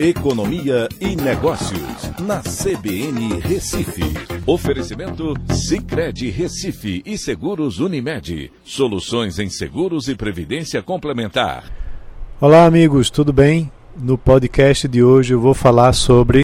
Economia e Negócios, na CBN Recife. Oferecimento Cicred Recife e Seguros Unimed. Soluções em seguros e previdência complementar. Olá, amigos, tudo bem? No podcast de hoje eu vou falar sobre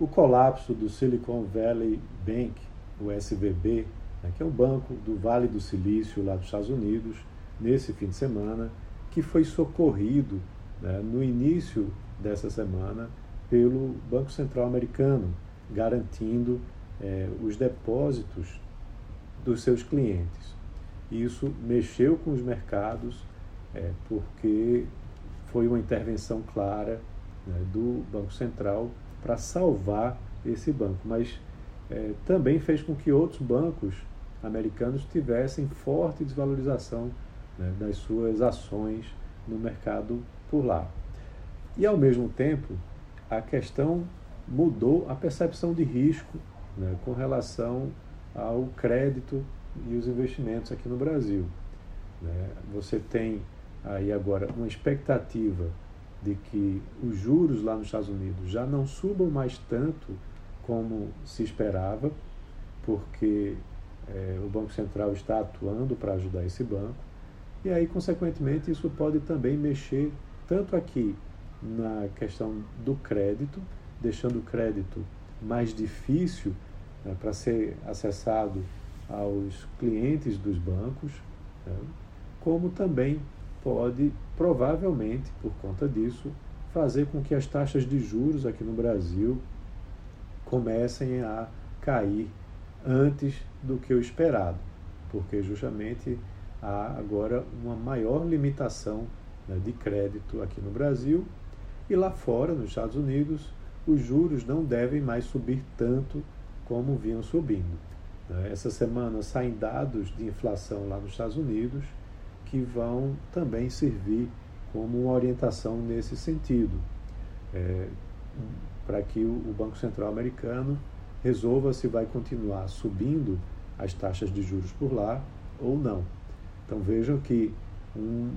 o colapso do Silicon Valley Bank, o SVB, né, que é um banco do Vale do Silício, lá dos Estados Unidos, nesse fim de semana, que foi socorrido né, no início dessa semana pelo Banco Central Americano, garantindo é, os depósitos dos seus clientes. Isso mexeu com os mercados, é, porque foi uma intervenção clara né, do Banco Central para salvar esse banco, mas é, também fez com que outros bancos americanos tivessem forte desvalorização né, das suas ações no mercado por lá. E, ao mesmo tempo, a questão mudou a percepção de risco né, com relação ao crédito e os investimentos aqui no Brasil. Né? Você tem aí agora uma expectativa de que os juros lá nos Estados Unidos já não subam mais tanto como se esperava, porque é, o Banco Central está atuando para ajudar esse banco, e aí, consequentemente, isso pode também mexer tanto aqui na questão do crédito, deixando o crédito mais difícil né, para ser acessado aos clientes dos bancos, né, como também pode, provavelmente, por conta disso, fazer com que as taxas de juros aqui no Brasil comecem a cair antes do que o esperado, porque justamente há agora uma maior limitação né, de crédito aqui no Brasil e lá fora, nos Estados Unidos, os juros não devem mais subir tanto como vinham subindo. Né. Essa semana saem dados de inflação lá nos Estados Unidos que vão também servir como uma orientação nesse sentido, é, para que o Banco Central americano resolva se vai continuar subindo as taxas de juros por lá ou não. Então vejam que um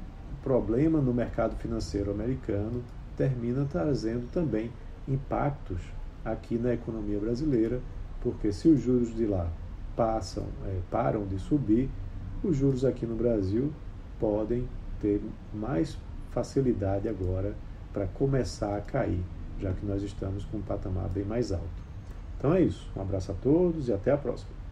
problema no mercado financeiro americano termina trazendo também impactos aqui na economia brasileira, porque se os juros de lá passam, é, param de subir, os juros aqui no Brasil podem ter mais facilidade agora para começar a cair, já que nós estamos com um patamar bem mais alto. Então é isso. Um abraço a todos e até a próxima.